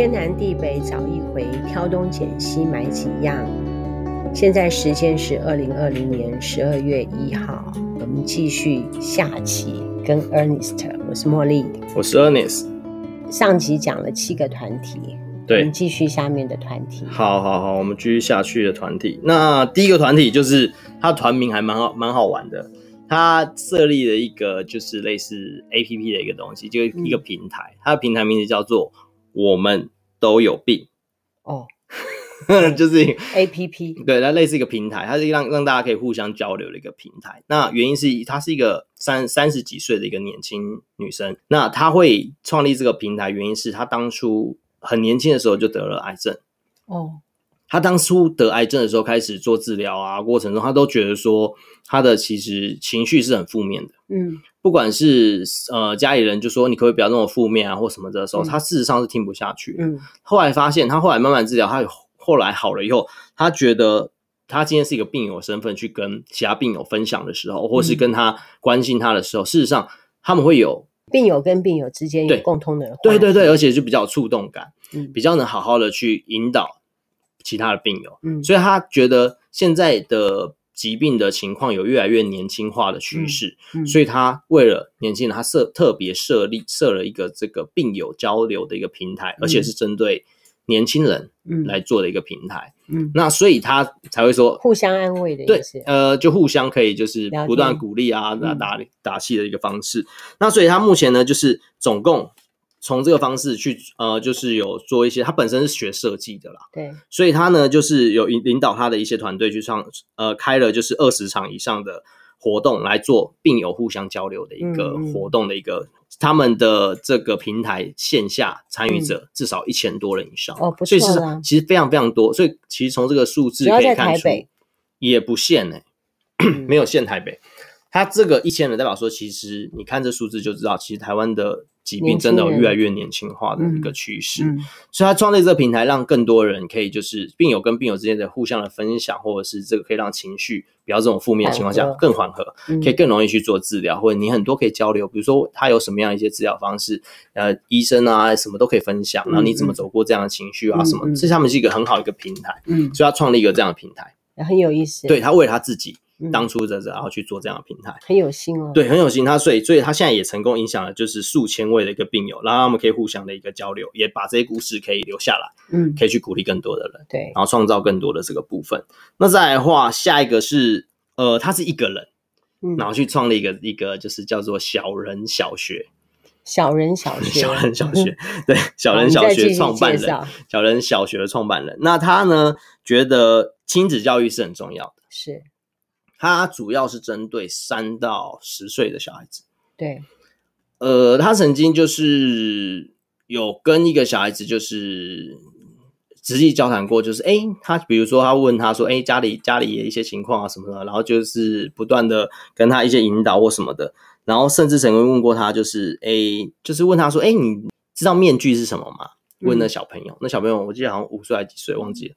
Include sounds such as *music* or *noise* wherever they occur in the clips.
天南地北找一回，挑东拣西买几样。现在时间是二零二零年十二月一号，我们继续下期跟 Ernest，我是茉莉，我是 Ernest。上集讲了七个团体，对，我们继续下面的团体。好好好，我们继续下去的团体。那第一个团体就是它团名还蛮好，蛮好玩的。他设立了一个就是类似 A P P 的一个东西，就是一个平台。它、嗯、的平台名字叫做“我们都有病”。哦，*laughs* 就是 A P P，对，它类似一个平台，它是让让大家可以互相交流的一个平台。那原因是她是一个三三十几岁的一个年轻女生。那她会创立这个平台，原因是她当初很年轻的时候就得了癌症。哦。他当初得癌症的时候，开始做治疗啊，过程中他都觉得说，他的其实情绪是很负面的。嗯，不管是呃家里人就说你可不可以不要那么负面啊，或什么的时候，嗯、他事实上是听不下去。嗯，后来发现他后来慢慢治疗，他后来好了以后，他觉得他今天是一个病友身份去跟其他病友分享的时候，或是跟他关心他的时候，嗯、事实上他们会有病友跟病友之间有共通的话，对对对，而且就比较有触动感，嗯，比较能好好的去引导。其他的病友，嗯，所以他觉得现在的疾病的情况有越来越年轻化的趋势，嗯，所以他为了年轻人，他设特别设立设了一个这个病友交流的一个平台，而且是针对年轻人来做的一个平台，嗯，那所以他才会说互相安慰的意思，对，呃，就互相可以就是不断鼓励啊，打打打气的一个方式。那所以他目前呢，就是总共。从这个方式去，呃，就是有做一些，他本身是学设计的啦，对，所以他呢，就是有引领导他的一些团队去上，呃，开了就是二十场以上的活动来做病友互相交流的一个活动的一个，他们的这个平台线下参与者至少一千多人以上，哦，不错，所以是其实非常非常多，所以其实从这个数字可以看出，也不限呢，没有限台北，他这个一千人代表说，其实你看这数字就知道，其实台湾的。疾病真的有越来越年轻化的一个趋势，嗯嗯、所以他创立这个平台，让更多人可以就是病友跟病友之间的互相的分享，或者是这个可以让情绪比较这种负面的情况下更缓和，嗯、可以更容易去做治疗，或者你很多可以交流，比如说他有什么样一些治疗方式，呃，医生啊什么都可以分享，然后你怎么走过这样的情绪啊什么，这、嗯嗯、他们是一个很好一个平台，嗯，所以他创立一个这样的平台，很有意思，对他为了他自己。当初的然后去做这样的平台，很有心哦。对，很有心。他所以，所以他现在也成功影响了，就是数千位的一个病友，然后他们可以互相的一个交流，也把这些故事可以留下来，嗯，可以去鼓励更多的人，对，然后创造更多的这个部分。那再来的话，下一个是，呃，他是一个人，嗯，然后去创立一个一个就是叫做小人小学，小人小学，小人小学，*laughs* 对，小人小学创办人，小人小学的创办人。那他呢，觉得亲子教育是很重要的，是。他主要是针对三到十岁的小孩子。对，呃，他曾经就是有跟一个小孩子就是直际交谈过，就是哎，他比如说他问他说，哎，家里家里的一些情况啊什么的，然后就是不断的跟他一些引导或什么的，然后甚至曾经问过他，就是哎，就是问他说，哎，你知道面具是什么吗？问那小朋友，嗯、那小朋友我记得好像五岁还几岁，忘记了。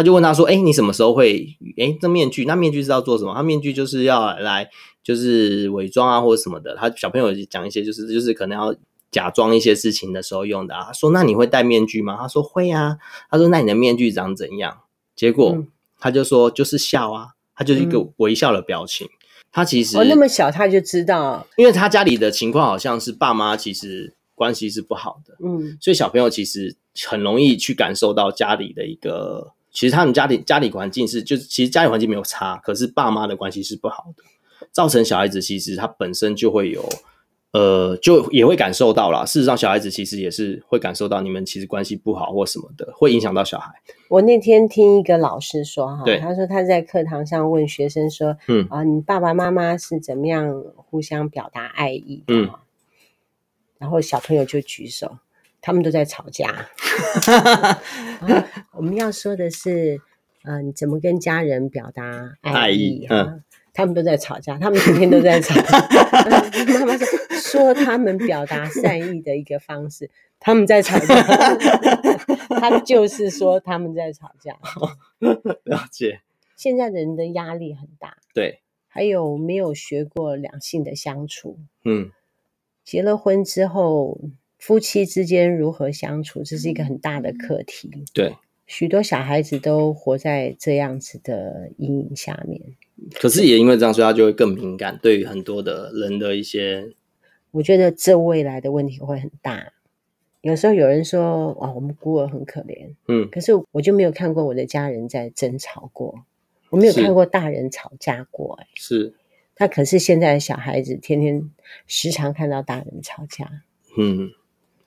他就问他说：“哎、欸，你什么时候会？哎、欸，这面具，那面具是要做什么？他面具就是要来，就是伪装啊，或者什么的。他小朋友讲一些，就是就是可能要假装一些事情的时候用的啊。他说：那你会戴面具吗？他说会啊。他说：那你的面具长怎样？结果、嗯、他就说：就是笑啊，他就是一个微笑的表情。嗯、他其实哦，那么小他就知道，因为他家里的情况好像是爸妈其实关系是不好的，嗯，所以小朋友其实很容易去感受到家里的一个。”其实他们家里家里环境是，就是其实家里环境没有差，可是爸妈的关系是不好的，造成小孩子其实他本身就会有，呃，就也会感受到啦。事实上，小孩子其实也是会感受到你们其实关系不好或什么的，会影响到小孩。我那天听一个老师说哈，对他说他在课堂上问学生说，嗯啊，你爸爸妈妈是怎么样互相表达爱意的？嗯，然后小朋友就举手。他们都在吵架。*laughs* 我们要说的是，呃，你怎么跟家人表达爱意？哈、嗯，他们都在吵架，他们天天都在吵架。*laughs* 妈妈说，说他们表达善意的一个方式，他们在吵架。*laughs* 他就是说他们在吵架。了解。现在人的压力很大。对。还有没有学过两性的相处？嗯。结了婚之后。夫妻之间如何相处，这是一个很大的课题。对，许多小孩子都活在这样子的阴影下面。可是也因为这样，所以他就会更敏感，对于很多的人的一些，我觉得这未来的问题会很大。有时候有人说：“哇，我们孤儿很可怜。”嗯，可是我就没有看过我的家人在争吵过，我没有看过大人吵架过。哎，是。那可是现在的小孩子天天时常看到大人吵架。嗯，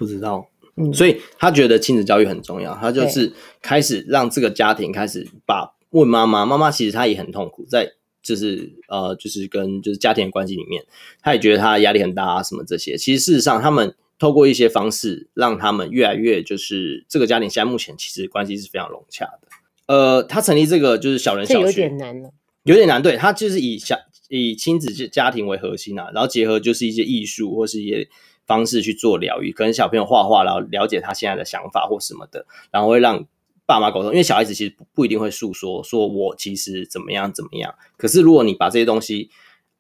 不知道。嗯，所以他觉得亲子教育很重要，他就是开始让这个家庭开始把问妈妈，妈妈其实她也很痛苦，在就是呃，就是跟就是家庭的关系里面，他也觉得他压力很大啊，什么这些。其实事实上他们。透过一些方式，让他们越来越就是这个家庭，现在目前其实关系是非常融洽的。呃，他成立这个就是小人小学，有点难了，有点难。对，他就是以小以亲子家庭为核心啊，然后结合就是一些艺术或是一些方式去做疗愈，跟小朋友画画，然后了解他现在的想法或什么的，然后会让爸妈沟通。因为小孩子其实不不一定会诉说，说我其实怎么样怎么样。可是如果你把这些东西，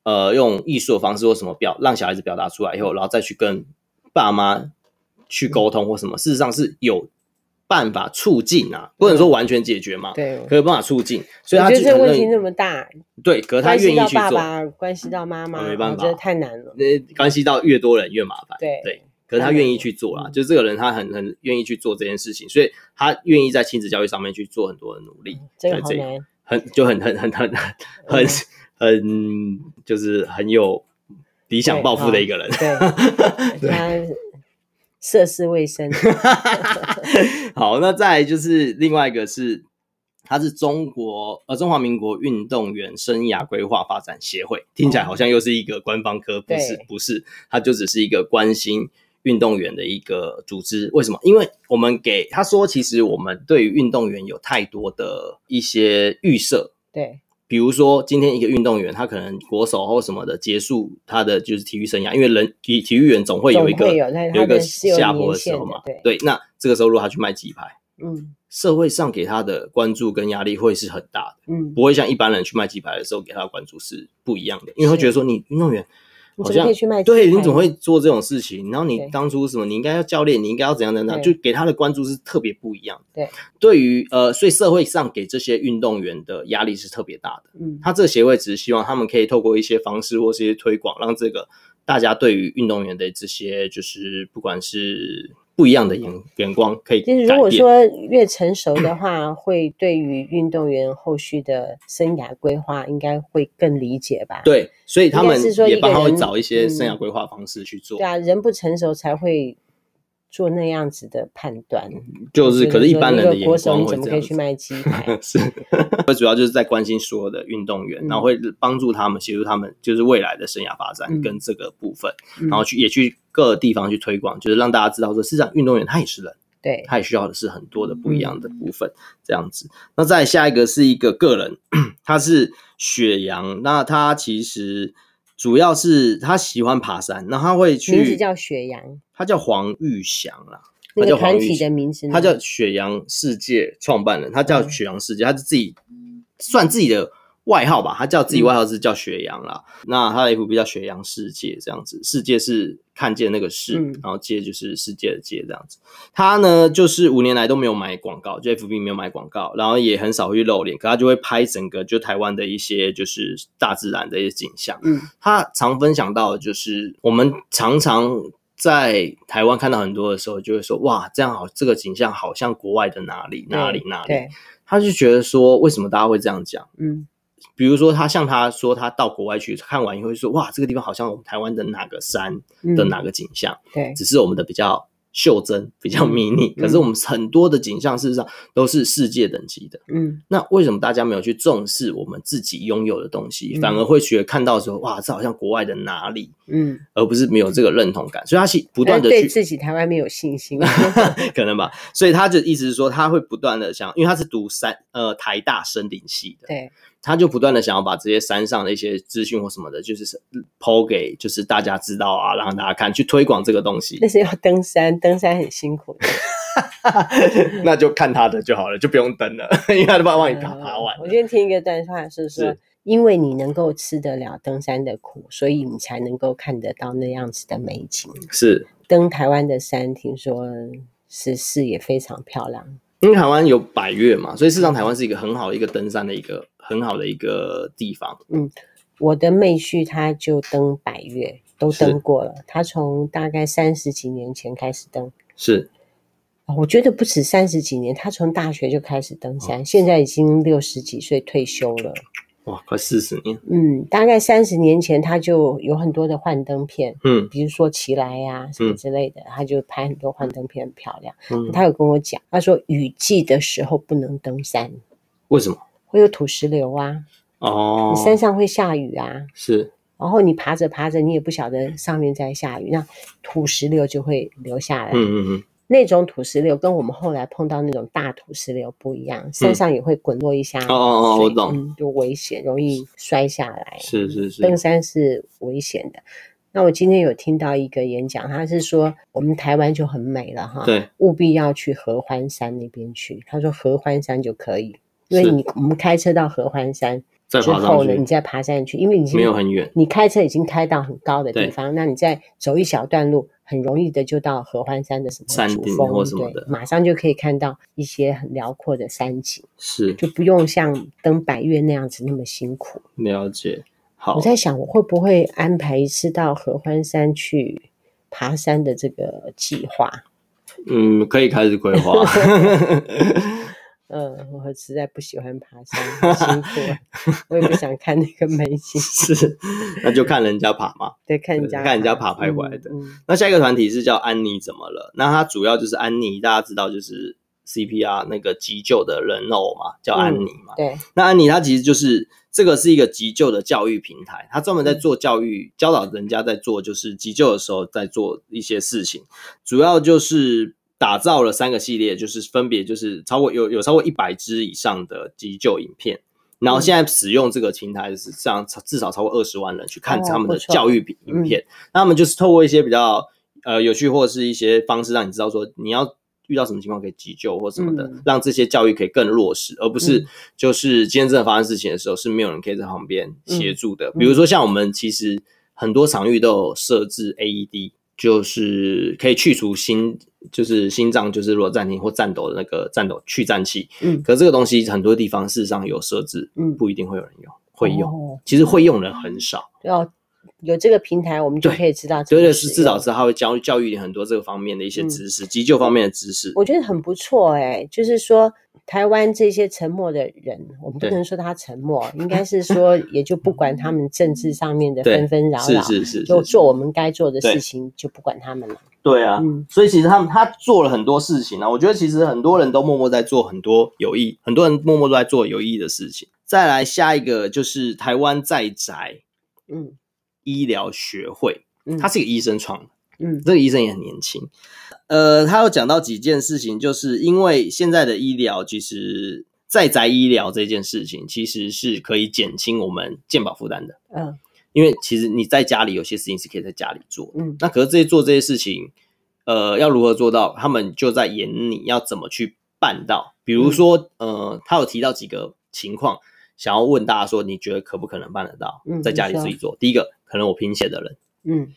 呃，用艺术的方式或什么表，让小孩子表达出来以后，然后再去跟。爸妈去沟通或什么，事实上是有办法促进啊，不能说完全解决嘛，对，可以有办法促进。所以他觉得这问题那么大，对，可是他愿意去做，关系到爸爸，关系到妈妈，没办法，我觉得太难了。那关系到越多人越麻烦，对对。可是他愿意去做啦，就这个人他很很愿意去做这件事情，所以他愿意在亲子教育上面去做很多的努力。这个很就很很很很很很就是很有。理想抱负的一个人，对，*laughs* 他涉世未深。*laughs* 好，那再来就是另外一个是，他是中国呃中华民国运动员生涯规划发展协会，听起来好像又是一个官方科，不是不是，他就只是一个关心运动员的一个组织。为什么？因为我们给他说，其实我们对于运动员有太多的一些预设，对。比如说，今天一个运动员，他可能国手或什么的结束他的就是体育生涯，因为人体体育员总会有一个有，有一个下坡的时候嘛。对，对，那这个时候如果他去卖鸡排，嗯，社会上给他的关注跟压力会是很大的，嗯，不会像一般人去卖鸡排的时候给他的关注是不一样的，因为会觉得说你运动员。好像对，你怎么会做这种事情？然后你当初什么？你应该要教练，你应该要怎样怎样？就给他的关注是特别不一样。对，对于呃，所以社会上给这些运动员的压力是特别大的。嗯，他这个协会只是希望他们可以透过一些方式或是一些推广，让这个大家对于运动员的这些就是不管是。不一样的眼眼光可以。就是如果说越成熟的话，*clears throat* 会对于运动员后续的生涯规划应该会更理解吧？对，所以他们也帮他会找一些生涯规划方式去做。对啊，人不成熟才会。做那样子的判断，就是可是一般人的眼光。怎么可以去卖鸡排？*laughs* 是，主要就是在关心所有的运动员，然后会帮助他们，协助他们，就是未来的生涯发展跟这个部分，然后去也去各个地方去推广，就是让大家知道说，事实上运动员他也是人，对，他也需要的是很多的不一样的部分，这样子。那再下一个是一个个人，*clears throat* 他是雪阳，那他其实。主要是他喜欢爬山，然后他会去。名字叫雪阳，他叫黄玉祥啦。那个团体的名字，他叫雪阳世界创办人，他叫雪阳世界，他是自己算自己的。外号吧，他叫自己外号是叫雪阳啦。嗯、那他的 FB 叫雪阳世界这样子，世界是看见那个世，嗯、然后界就是世界的界这样子。他呢，就是五年来都没有买广告，就 FB 没有买广告，然后也很少会去露脸，可他就会拍整个就台湾的一些就是大自然的一些景象。嗯，他常分享到的就是我们常常在台湾看到很多的时候，就会说哇，这样好，这个景象好像国外的哪里哪里哪里。对，他就觉得说，为什么大家会这样讲？嗯。比如说，他像他说，他到国外去看完以后，会说：“哇，这个地方好像我们台湾的哪个山的哪个景象。嗯”对，只是我们的比较袖珍，比较迷你。嗯、可是我们很多的景象，事实上都是世界等级的。嗯，那为什么大家没有去重视我们自己拥有的东西，嗯、反而会觉得看到的时候，哇，这好像国外的哪里？嗯，而不是没有这个认同感。所以他是不断的去对自己台湾没有信心，*laughs* 可能吧。所以他就意思是说，他会不断的想，因为他是读山呃台大森林系的。对。他就不断的想要把这些山上的一些资讯或什么的，就是 PO 给就是大家知道啊，让大家看，去推广这个东西。但是要登山，登山很辛苦的。*laughs* 那就看他的就好了，就不用登了，因为他都帮你爬爬完。我今天听一个段话是说，因为你能够吃得了登山的苦，所以你才能够看得到那样子的美景。是登台湾的山，听说是视野非常漂亮。因为台湾有百岳嘛，所以事实上台湾是一个很好的一个登山的一个很好的一个地方。嗯，我的妹婿他就登百岳，都登过了。他从大概三十几年前开始登。是。我觉得不止三十几年，他从大学就开始登山，哦、现在已经六十几岁退休了。哇，快四十年。嗯，大概三十年前他就有很多的幻灯片，嗯，比如说奇莱呀、啊、什么之类的，嗯、他就拍很多幻灯片，很漂亮。嗯，他有跟我讲，他说雨季的时候不能登山，为什么？会有土石流啊。哦，你山上会下雨啊。是。然后你爬着爬着，你也不晓得上面在下雨，那土石流就会流下来。嗯嗯嗯。那种土石流跟我们后来碰到那种大土石流不一样，山上也会滚落一下。哦哦哦，我懂。嗯，就危险，容易摔下来。是是是，登山是危险的。那我今天有听到一个演讲，他是说我们台湾就很美了哈，对，务必要去合欢山那边去。他说合欢山就可以，因为你我们开车到合欢山。之后呢，你再爬山去，因为已经没有很远，你开车已经开到很高的地方，那你再走一小段路，很容易的就到合欢山的什么山顶或什么的，马上就可以看到一些很辽阔的山景，是就不用像登百岳那样子那么辛苦。了解，好，我在想我会不会安排一次到合欢山去爬山的这个计划？嗯，可以开始规划。*laughs* 嗯，我实在不喜欢爬山，辛苦，*laughs* 我也不想看那个美景。*laughs* 是，那就看人家爬嘛。对，看人家看人家爬拍回来的。嗯嗯、那下一个团体是叫安妮，怎么了？那它主要就是安妮，大家知道就是 CPR 那个急救的人偶嘛，叫安妮嘛。嗯、对。那安妮她其实就是这个是一个急救的教育平台，它专门在做教育，嗯、教导人家在做就是急救的时候在做一些事情，主要就是。打造了三个系列，就是分别就是超过有有超过一百支以上的急救影片，然后现在使用这个平台是这样，至少超过二十万人去看他们的教育影片。那他们就是透过一些比较呃有趣或者是一些方式，让你知道说你要遇到什么情况可以急救或什么的，让这些教育可以更落实，而不是就是今天真的发生事情的时候是没有人可以在旁边协助的。比如说像我们其实很多场域都有设置 AED。就是可以去除心，就是心脏，就是如果暂停或颤抖的那个颤抖去颤器。嗯，可是这个东西很多地方事实上有设置，嗯，不一定会有人用，会用。哦、其实会用的人很少。要有这个平台，我们就可以知道。对对，是至少是他会教教育你很多这个方面的一些知识，嗯、急救方面的知识。我觉得很不错哎、欸，就是说。台湾这些沉默的人，我们不能说他沉默，应该是说也就不管他们政治上面的纷纷扰扰，是是是，就做我们该做的事情，就不管他们了。对啊，嗯，所以其实他们他做了很多事情啊，我觉得其实很多人都默默在做很多有益，很多人默默都在做有意义的事情。再来下一个就是台湾在宅，嗯，医疗学会，嗯，他是一个医生创的。嗯，这个医生也很年轻，呃，他有讲到几件事情，就是因为现在的医疗，其实在宅医疗这件事情，其实是可以减轻我们健保负担的。嗯，因为其实你在家里有些事情是可以在家里做，嗯，那可是这些做这些事情，呃，要如何做到？他们就在演你要怎么去办到。比如说，嗯、呃，他有提到几个情况，想要问大家说，你觉得可不可能办得到？在家里自己做。嗯、第一个，可能我贫血的人，嗯。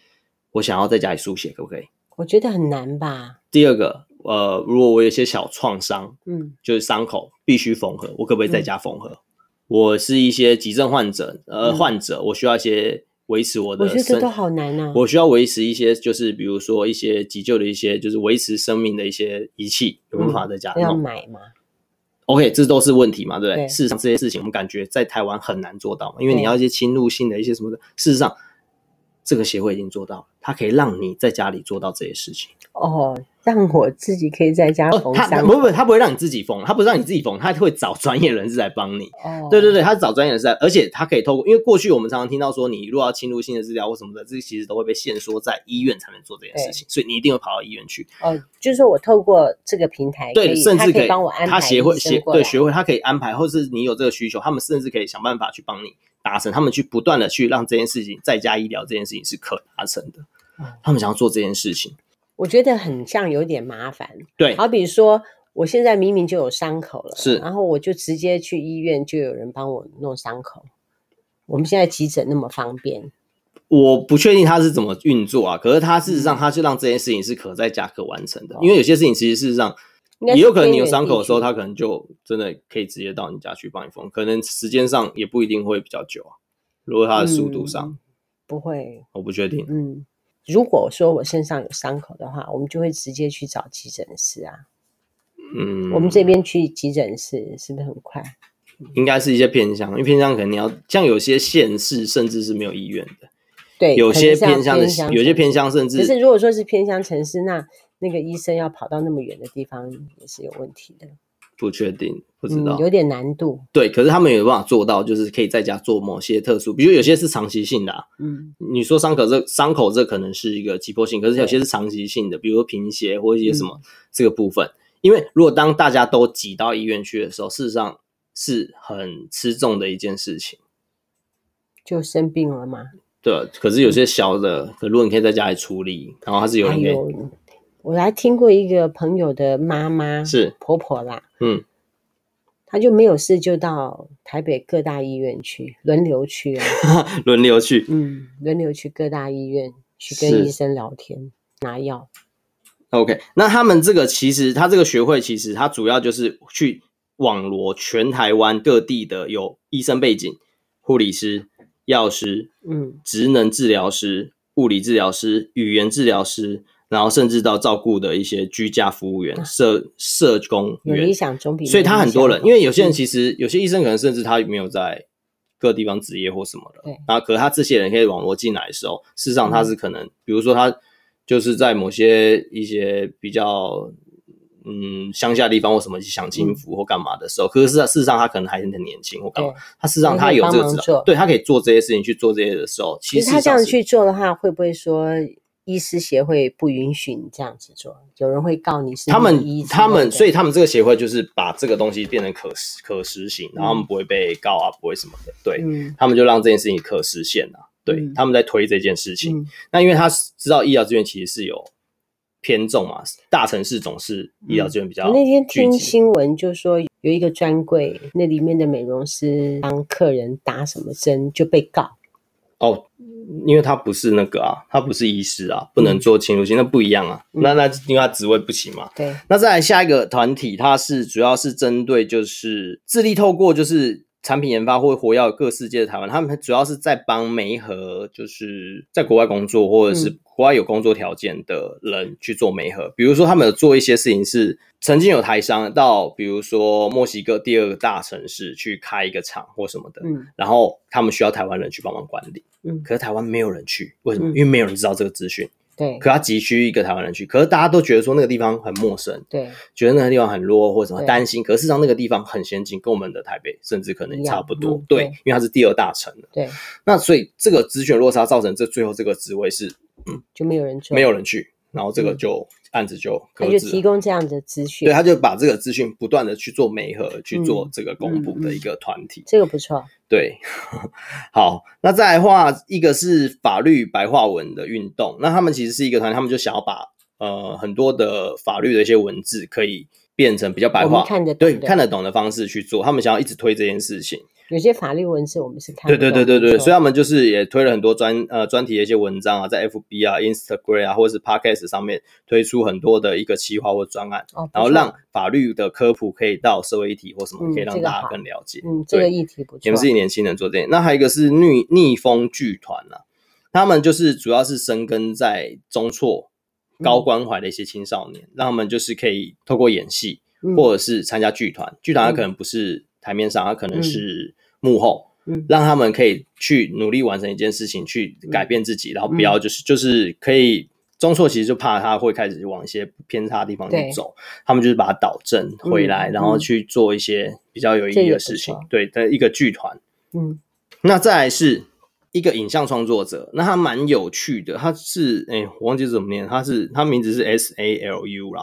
我想要在家里书写，可不可以？我觉得很难吧。第二个，呃，如果我有些小创伤，嗯，就是伤口必须缝合，我可不可以在家缝合？嗯、我是一些急症患者，呃，嗯、患者，我需要一些维持我的，我觉得都好难啊。我需要维持一些，就是比如说一些急救的一些，就是维持生命的一些仪器，有办法在家里、嗯、要买吗？OK，这都是问题嘛，对不对？对事实上，这些事情我们感觉在台湾很难做到嘛，因为你要一些侵入性的一些什么的，事实上。这个协会已经做到了，它可以让你在家里做到这些事情。哦，让我自己可以在家缝伤。不不不，他不会让你自己缝，他不是让你自己缝，他会找专业人士来帮你。哦，*laughs* 对对对，他找专业人士来，而且他可以透过，因为过去我们常常听到说，你如果要侵入性的治疗或什么的，这其实都会被限缩在医院才能做这件事情，所以你一定会跑到医院去。哦，就是说我透过这个平台，对，甚至可以帮我安排。他协会协对学会，他可以安排，或是你有这个需求，他们甚至可以想办法去帮你。达成，他们去不断的去让这件事情在家医疗这件事情是可达成的。他们想要做这件事情，我觉得很像有点麻烦。对，好比说，我现在明明就有伤口了，是，然后我就直接去医院，就有人帮我弄伤口。我们现在急诊那么方便，我不确定他是怎么运作啊。可是他事实上，他是让这件事情是可在家可完成的。嗯、因为有些事情其实事实上也有可能，你有伤口的时候，他可能就真的可以直接到你家去帮你缝，可能时间上也不一定会比较久啊。如果他的速度上、嗯、不会，我不确定。嗯，如果说我身上有伤口的话，我们就会直接去找急诊室啊。嗯，我们这边去急诊室是不是很快？应该是一些偏乡，因为偏乡可能你要像有些县市甚至是没有医院的，对，有些偏乡的，有些偏乡甚至。可是如果说是偏乡城市，那那个医生要跑到那么远的地方也是有问题的。不确定，不知道，嗯、有点难度。对，可是他们有办法做到，就是可以在家做某些特殊，比如有些是长期性的、啊，嗯，你说伤口这伤口这可能是一个急迫性，可是有些是长期性的，比如说贫血或者一些什么这个部分。嗯因为如果当大家都挤到医院去的时候，事实上是很吃重的一件事情，就生病了嘛。对，可是有些小的，可如果你可以在家里处理，然后它是有。还有，我还听过一个朋友的妈妈是。婆婆啦，嗯，她就没有事就到台北各大医院去轮流去啊，*laughs* 轮流去，嗯，轮流去各大医院去跟医生聊天拿药。OK，那他们这个其实，他这个学会其实，他主要就是去网罗全台湾各地的有医生背景、护理师、药师、嗯，职能治疗师、物理治疗师、语言治疗师，然后甚至到照顾的一些居家服务员、社社工员，理想总比，所以他很多人，因为有些人其实、嗯、有些医生可能甚至他没有在各地方执业或什么的，对，然后可是他这些人可以网络进来的时候，事实上他是可能，嗯、比如说他。就是在某些一些比较嗯乡下地方或什么去享清福或干嘛的时候，嗯、可是事实上他可能还很年轻或干嘛，他事实上他有这个知道，对他可以做这些事情去做这些的时候，其实他这样去做的话，会不会说医师协会不允许你这样子做？有人会告你是他们他们，所以他们这个协会就是把这个东西变成可实可实行，然后他们不会被告啊，不会什么的，对、嗯、他们就让这件事情可实现啊。对、嗯，他们在推这件事情，嗯、那因为他知道医疗资源其实是有偏重嘛，大城市总是医疗资源比较、嗯。我那天听新闻就说有一个专柜，那里面的美容师帮客人打什么针就被告。哦，因为他不是那个啊，他不是医师啊，不能做侵入性，那不一样啊。嗯、那那因为他职位不行嘛。对。那再来下一个团体，它是主要是针对就是致力透过就是。产品研发或活跃各世界的台湾，他们主要是在帮媒和，就是在国外工作或者是国外有工作条件的人去做媒合。比如说，他们有做一些事情是曾经有台商到，比如说墨西哥第二个大城市去开一个厂或什么的，嗯，然后他们需要台湾人去帮忙管理，嗯，可是台湾没有人去，为什么？因为没有人知道这个资讯。对，可他急需一个台湾人去，可是大家都觉得说那个地方很陌生，对，觉得那个地方很弱或者什么担心，可是事实上那个地方很先进，跟我们的台北甚至可能差不多，嗯、对，因为它是第二大城了，对，那所以这个资讯落差造成这最后这个职位是，嗯，就没有人去，没有人去，然后这个就。嗯案子就他就提供这样的资讯，对，他就把这个资讯不断的去做媒合，去做这个公布的一个团体，这个不错。对，*laughs* 好，那再来话，一个是法律白话文的运动，那他们其实是一个团，他们就想要把呃很多的法律的一些文字可以变成比较白话，看得懂，对，看得懂的方式去做，他们想要一直推这件事情。有些法律文字我们是看对对对对对，所以他们就是也推了很多专呃专题的一些文章啊，在 FB 啊、Instagram 啊或者是 Podcast 上面推出很多的一个企划或专案，哦，然后让法律的科普可以到社会议题或什么，可以让大家更了解。嗯，这个、议题不错。你们自己年轻人做这些，那还有一个是逆逆风剧团啊，他们就是主要是深耕在中辍高关怀的一些青少年，嗯，让他们就是可以透过演戏或者是参加剧团，剧团它可能不是。台面上，他可能是幕后，嗯，让他们可以去努力完成一件事情，去改变自己，嗯、然后不要就是就是可以中错，其实就怕他会开始往一些偏差的地方去走，他们就是把它导正回来，嗯，然后去做一些比较有意义的事情，对的一个剧团，嗯，那再来是一个影像创作者，那他蛮有趣的，他是哎、欸，我忘记怎么念，他是他名字是 S A L U 啦。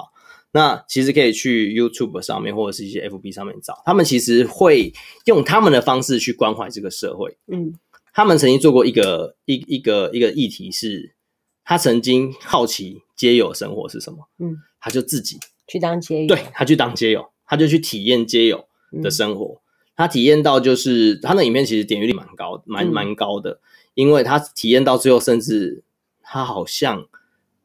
那其实可以去 YouTube 上面或者是一些 FB 上面找，他们其实会用他们的方式去关怀这个社会。嗯，他们曾经做过一个一一个一个议题是，他曾经好奇街友生活是什么，嗯，他就自己去当街友，对，他去当街友，他就去体验街友的生活，嗯，他体验到就是他那影片其实点击率蛮高，蛮蛮高的，因为他体验到最后，甚至他好像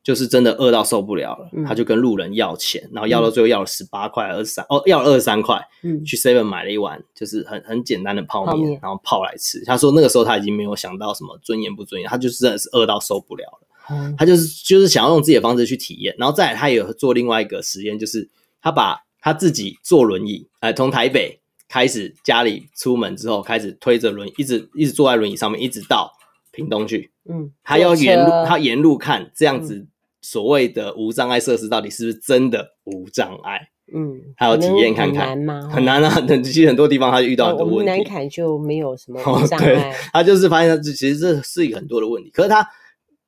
就是真的饿到受不了了，他就跟路人要钱，然后要到最后要了十八块二十三哦，要了二十三块，嗯，去 seven 买了一碗就是很很简单的泡面，然后泡来吃。他说那个时候他已经没有想到什么尊严不尊严，他就是真的是饿到受不了了，他就是就是想要用自己的方式去体验，然后再来他也有做另外一个实验，就是他把他自己坐轮椅，哎，从台北。开始家里出门之后，开始推着轮椅，一直一直坐在轮椅上面，一直到屏东去。嗯，他要沿路，他沿路看这样子所谓的无障碍设施到底是不是真的无障碍？嗯，还有体验看看。很难吗？很难啊！很其实很多地方他遇到很多问题。我们南崁就没有什么 *laughs* 无障碍。对，他就是发现他其实这是一个很多的问题。可是他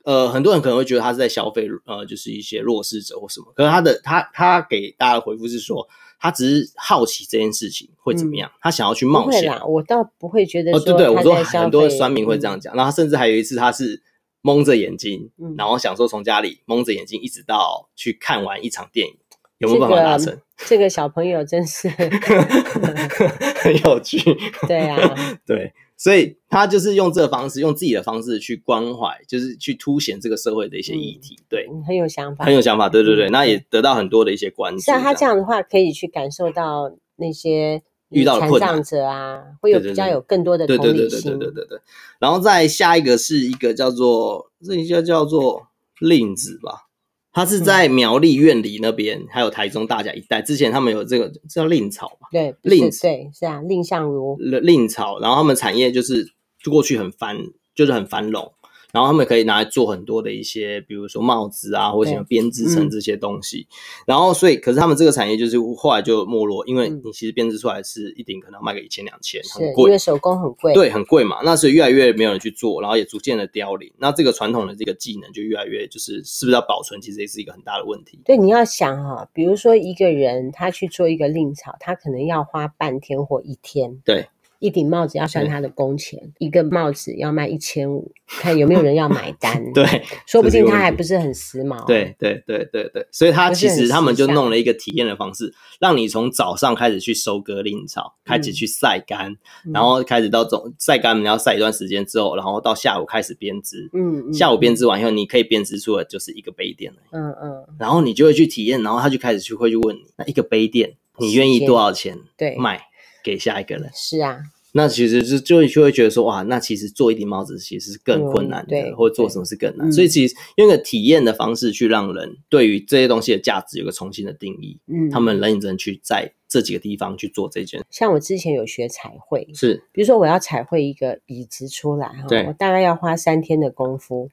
呃，很多人可能会觉得他是在消费呃，就是一些弱势者或什么。可是他的他他给大家的回复是说。他只是好奇这件事情会怎么样，嗯、他想要去冒险。我倒不会觉得。哦，对对，我说很多酸民会这样讲。嗯、然后他甚至还有一次，他是蒙着眼睛，嗯、然后想说从家里蒙着眼睛一直到去看完一场电影，有没有办法达成？这个、这个小朋友真是 *laughs* 很有趣。对啊，*laughs* 对。所以他就是用这个方式，用自己的方式去关怀，就是去凸显这个社会的一些议题，对，很有想法，很有想法，对对对，那也得到很多的一些关注。像他这样的话，可以去感受到那些遇到困难者啊，会有比较有更多的同理心，对对对对对对。然后再下一个是一个叫做这一叫叫做令子吧。他是在苗栗院里那边，嗯、还有台中大甲一带。之前他们有这个叫令草吧？对，令对是啊，令相如令草。然后他们产业就是过去很繁，就是很繁荣。然后他们可以拿来做很多的一些，比如说帽子啊，或者什么编织成这些东西。嗯、然后，所以，可是他们这个产业就是后来就没落，因为你其实编织出来是一顶可能卖个一千两千，很贵，因为手工很贵，对，很贵嘛。那所以越来越没有人去做，然后也逐渐的凋零。那这个传统的这个技能就越来越，就是是不是要保存，其实也是一个很大的问题。对，你要想哈，比如说一个人他去做一个令草，他可能要花半天或一天。对。一顶帽子要算他的工钱，对一个帽子要卖一千五，看有没有人要买单。*laughs* 对，说不定他还不是很时髦。对对对对对，所以他其实他们就弄了一个体验的方式，让你从早上开始去收割蔺草，嗯、开始去晒干，嗯、然后开始到总晒干，你要晒一段时间之后，然后到下午开始编织。嗯，嗯下午编织完以后，你可以编织出的就是一个杯垫了。嗯嗯，然后你就会去体验，然后他就开始去会去问你，那一个杯垫你愿意多少钱？对，卖。给下一个人。是啊，那其实就就就会觉得说哇，那其实做一顶帽子其实是更困难的，对，或者做什么是更难，所以其实用一个体验的方式去让人对于这些东西的价值有个重新的定义，嗯，他们认真去在这几个地方去做这件。像我之前有学彩绘，是，比如说我要彩绘一个椅子出来哈，对，我大概要花三天的功夫，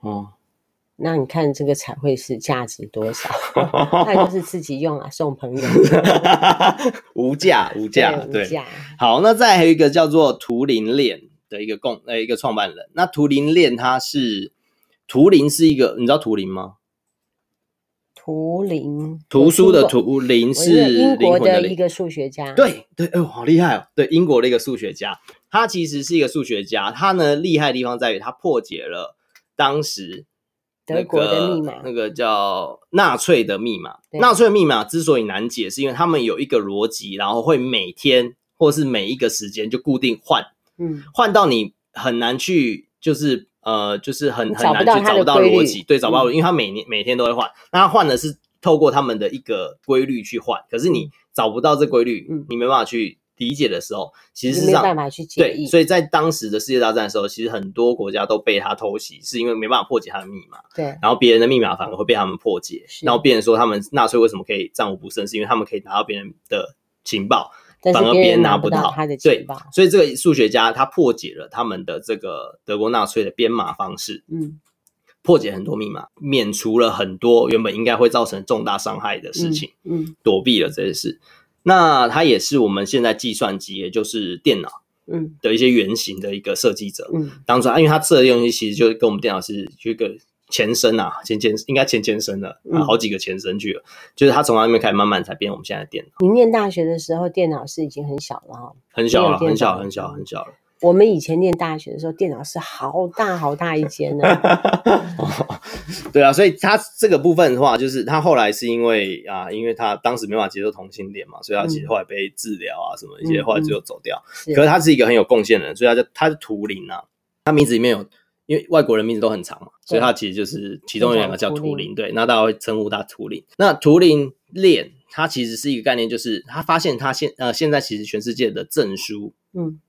哦。那你看这个彩绘是价值多少？*laughs* 那就是自己用啊，送朋友。*laughs* 无价无价，对。好，那再还有一个叫做图灵链的一个共呃一个创办人。那图灵链它是图灵是一个，你知道图灵吗？图灵图书的图灵是英国的一个数学家。对对，哦，好厉害哦！对，英国的一个数学家，他其实是一个数学家。他呢厉害的地方在于他破解了当时。德国的密码，那个叫纳粹的密码。纳粹的密码之所以难解，是因为他们有一个逻辑，然后会每天或是每一个时间就固定换，嗯，换到你很难去，就是呃，就是很很难去找不到逻辑，对，找不到，因为他每年每天都会换，那他换的是透过他们的一个规律去换，可是你找不到这规律，你没办法去。理解的时候，其实是没办法去解。对，所以在当时的世界大战的时候，其实很多国家都被他偷袭，是因为没办法破解他的密码。对，然后别人的密码反而会被他们破解。然后别人说他们纳粹为什么可以战无不胜，是因为他们可以拿到别人的情报，反而别人拿不到他的情报。对，所以这个数学家他破解了他们的这个德国纳粹的编码方式，嗯，破解很多密码，免除了很多原本应该会造成重大伤害的事情，嗯，嗯躲避了这些事。那他也是我们现在计算机，也就是电脑，嗯，的一些原型的一个设计者。嗯，当初啊，因为他设计的东西其实就是跟我们电脑是一个前身啊，前前应该前前身了，嗯，好几个前身去了。就是他从那边开始慢慢才变我们现在的电脑。你念大学的时候，电脑是已经很小了哈，很小了，很小，很小，很小了。我们以前念大学的时候，电脑是好大好大一间呢、哦。*laughs* 对啊，所以他这个部分的话，就是他后来是因为啊，因为他当时没办法接受同性恋嘛，所以他其实后来被治疗啊什么一些，后来只有走掉。嗯、可是他是一个很有贡献的人，所以他叫他是图灵啊，他名字里面有，因为外国人名字都很长嘛，所以他其实就是其中有两个叫图灵。对，那大家会称呼他图灵。那图灵链，它其实是一个概念，就是他发现他现呃现在其实全世界的证书，嗯。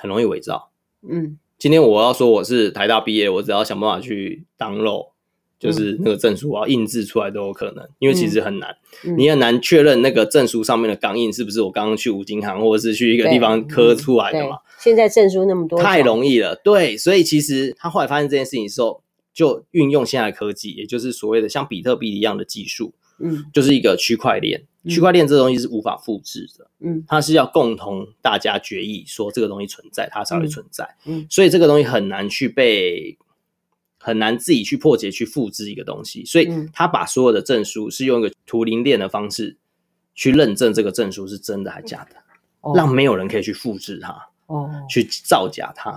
很容易伪造，嗯，今天我要说我是台大毕业，我只要想办法去 download，就是那个证书，我要印制出来都有可能，因为其实很难，嗯、你很难确认那个证书上面的钢印是不是我刚刚去五金行或者是去一个地方刻出来的嘛？现在证书那么多，太容易了，对，所以其实他后来发现这件事情的时候，就运用现在的科技，也就是所谓的像比特币一样的技术，嗯，就是一个区块链。区块链这东西是无法复制的，嗯，它是要共同大家决议说这个东西存在，它才会存在，嗯，所以这个东西很难去被，很难自己去破解去复制一个东西，所以他把所有的证书是用一个图灵链的方式去认证这个证书是真的还假的，哦，让没有人可以去复制它，哦，去造假它，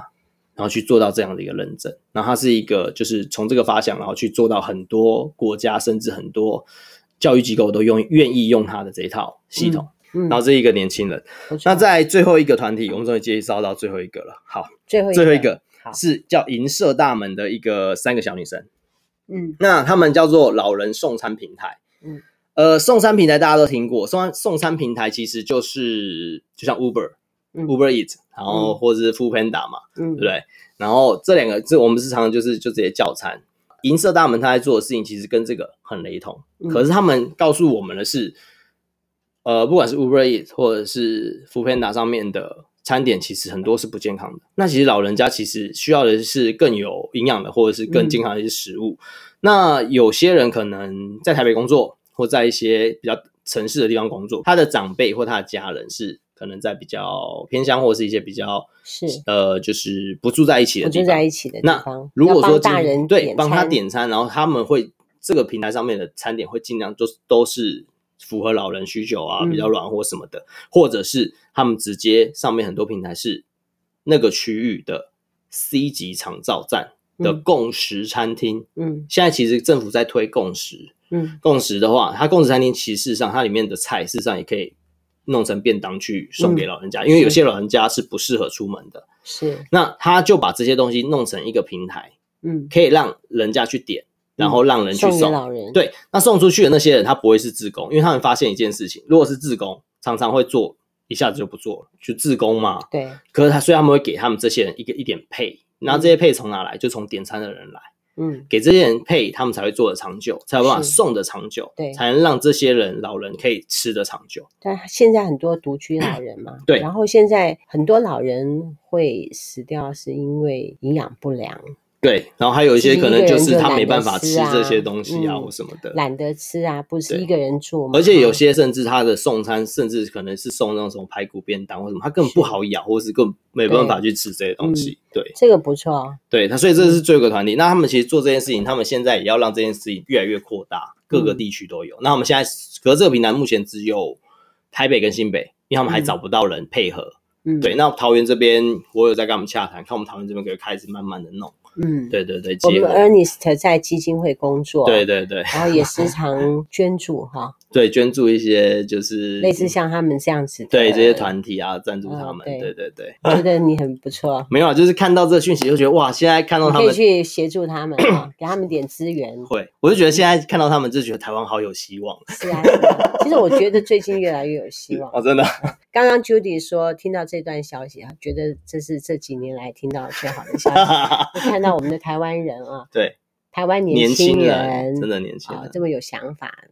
然后去做到这样的一个认证，然后它是一个就是从这个发想，然后去做到很多国家甚至很多。教育机构都用愿意用他的这一套系统，嗯嗯、然后这一个年轻人，那在最后一个团体，我们终于介绍到最后一个了。好，最后最后一个是叫银色大门的一个三个小女生，嗯，那他们叫做老人送餐平台，嗯，呃，送餐平台大家都听过，送餐送餐平台其实就是就像 Uber，嗯、Uber Eat，然后或者是 Foodpanda 嘛，嗯，对不对？然后这两个这我们是常常就是就直接叫餐。银色大门他在做的事情其实跟这个很雷同，嗯、可是他们告诉我们的是，呃，不管是 Uber Eats 或者是 Foodpanda 上面的餐点，其实很多是不健康的。那其实老人家其实需要的是更有营养的，或者是更健康的一些食物。嗯、那有些人可能在台北工作，或在一些比较城市的地方工作，他的长辈或他的家人是。可能在比较偏乡，或者是一些比较是呃，就是不住在一起的地方，住在一起的地方。那如果说大人对帮他点餐，然后他们会这个平台上面的餐点会尽量都都是符合老人需求啊，比较软或什么的，嗯、或者是他们直接上面很多平台是那个区域的 C 级长照站的共识餐厅。嗯，现在其实政府在推共识，嗯，共识的话，它共识餐厅其实事实上它里面的菜事实上也可以。弄成便当去送给老人家，嗯、因为有些老人家是不适合出门的。是，那他就把这些东西弄成一个平台，嗯，可以让人家去点，然后让人去送。嗯、送老人。对，那送出去的那些人，他不会是自工，因为他们发现一件事情，如果是自工，常常会做一下子就不做了，就自工嘛。对。可是他，所以他们会给他们这些人一个一点然后这些 pay 从哪来？就从点餐的人来。嗯，给这些人配，他们才会做的长久，才有办法送的长久，对，才能让这些人老人可以吃的长久。但现在很多独居老人嘛，对，然后现在很多老人会死掉，是因为营养不良。对，然后还有一些可能就是他没办法吃这些东西啊，或什么的，懒得吃啊，不是一个人住嘛。而且有些甚至他的送餐，甚至可能是送那种排骨便当或什么，他根本不好咬，或是根本没办法去吃这些东西。对，这个不错。对他，所以这是最后一个团体。那他们其实做这件事情，他们现在也要让这件事情越来越扩大，各个地区都有。那我们现在，可是这个平台目前只有台北跟新北，因为他们还找不到人配合。嗯，对。那桃园这边，我有在跟他们洽谈，看我们桃园这边可以开始慢慢的弄。嗯，对对对，我们 Ernest 在基金会工作，对对对，然后也时常捐助哈，*laughs* 对，捐助一些就是类似像他们这样子，对这些团体啊，赞助他们，对。对对，觉得你很不错，*laughs* 没有啊，就是看到这个讯息就觉得哇，现在看到他们可以去协助他们啊，*coughs* 给他们点资源，会，我就觉得现在看到他们就觉得台湾好有希望，是啊，其实我觉得最近越来越有希望，*laughs* 哦，真的，刚刚 Judy 说听到这段消息啊，觉得这是这几年来听到最好的消息，看。那我们的台湾人啊，对，台湾年轻人真的年轻人，这么有想法，对，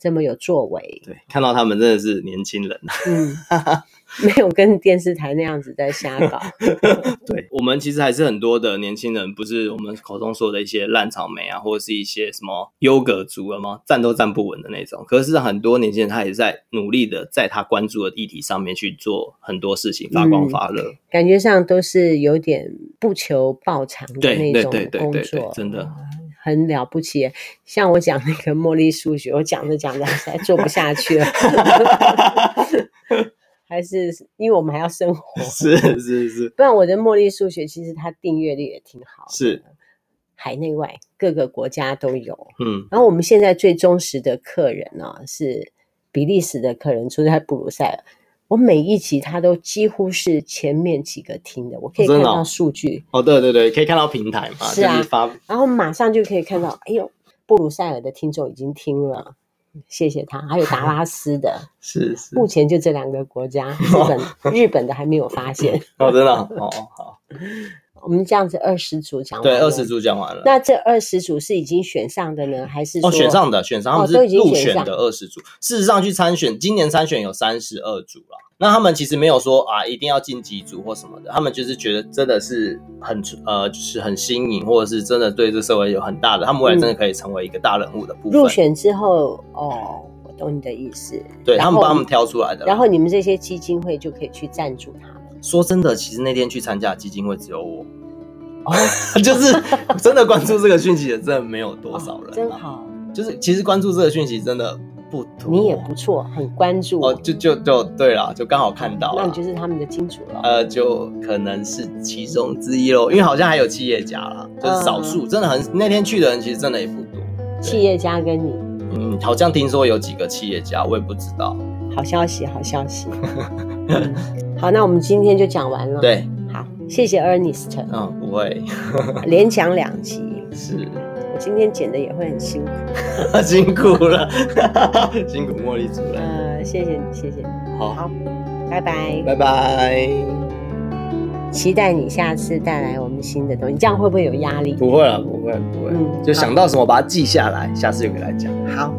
这么有作为，对，看到他们真的是年轻人，嗯，*laughs* 没有跟电视台那样子在瞎搞。*laughs* 对，我们其实还是很多的年轻人，不是我们口中说的一些烂草莓啊，或者是一些什么优格族了吗？站都站不稳的那种。可是很多年轻人他也在努力的，在他关注的议题上面去做很多事情，发光发热。嗯感觉上都是有点不求报偿的那种工作，真的很了不起。像我讲那个茉莉数学，我讲着讲着实在做不下去了。*laughs* 还是因为我们还要生活？是是是，不然我的茉莉数学其实它订阅率也挺好的，是海内外各个国家都有。嗯，然后我们现在最忠实的客人呢、啊、是比利时的客人，住在布鲁塞尔。我每一集他都几乎是前面几个听的，我可以看到数据。哦，对对对，可以看到平台嘛？是啊，就是、发然后马上就可以看到，哎呦，布鲁塞尔的听众已经听了。谢谢他，还有达拉斯的，*laughs* 是是，目前就这两个国家，日本 *laughs* 日本的还没有发现。哦，真的哦，好，我们这样子二十组讲完了，对，二十组讲完了。那这二十组是已经选上的呢，还是哦选上的？选上，他们是入选的二十组。事实上，去参选，今年参选有三十二组了。那他们其实没有说啊，一定要进几组或什么的，他们就是觉得真的是很呃，就是很新颖，或者是真的对这社会有很大的，他们未来真的可以成为一个大人物的部分。入选之后，哦，我懂你的意思。对，他们帮他们挑出来的，然后你们这些基金会就可以去赞助他们。说真的，其实那天去参加基金会只有我，哦，*laughs* 就是真的关注这个讯息的，真的没有多少人，啊哦，真好。就是其实关注这个讯息真的。不多，你也不错，很关注哦，就就就对了，就刚好看到，那你就是他们的金主了。呃，就可能是其中之一喽，因为好像还有企业家啦，就是少数，嗯、真的很那天去的人其实真的也不多。企业家跟你，嗯，好像听说有几个企业家，我也不知道。好消息，好消息。*laughs* 嗯、好，那我们今天就讲完了。对，好，谢谢 Ernest。嗯，不会，*laughs* 连讲两集是。我今天剪的也会很辛苦，*laughs* 辛苦了，*laughs* 辛苦茉莉主任。呃，谢谢你，谢谢你。好，好，拜拜，拜拜。期待你下次带来我们新的东西，这样会不会有压力？不会了，不会，不会。嗯，就想到什么把它记下来，下次就给他讲。好。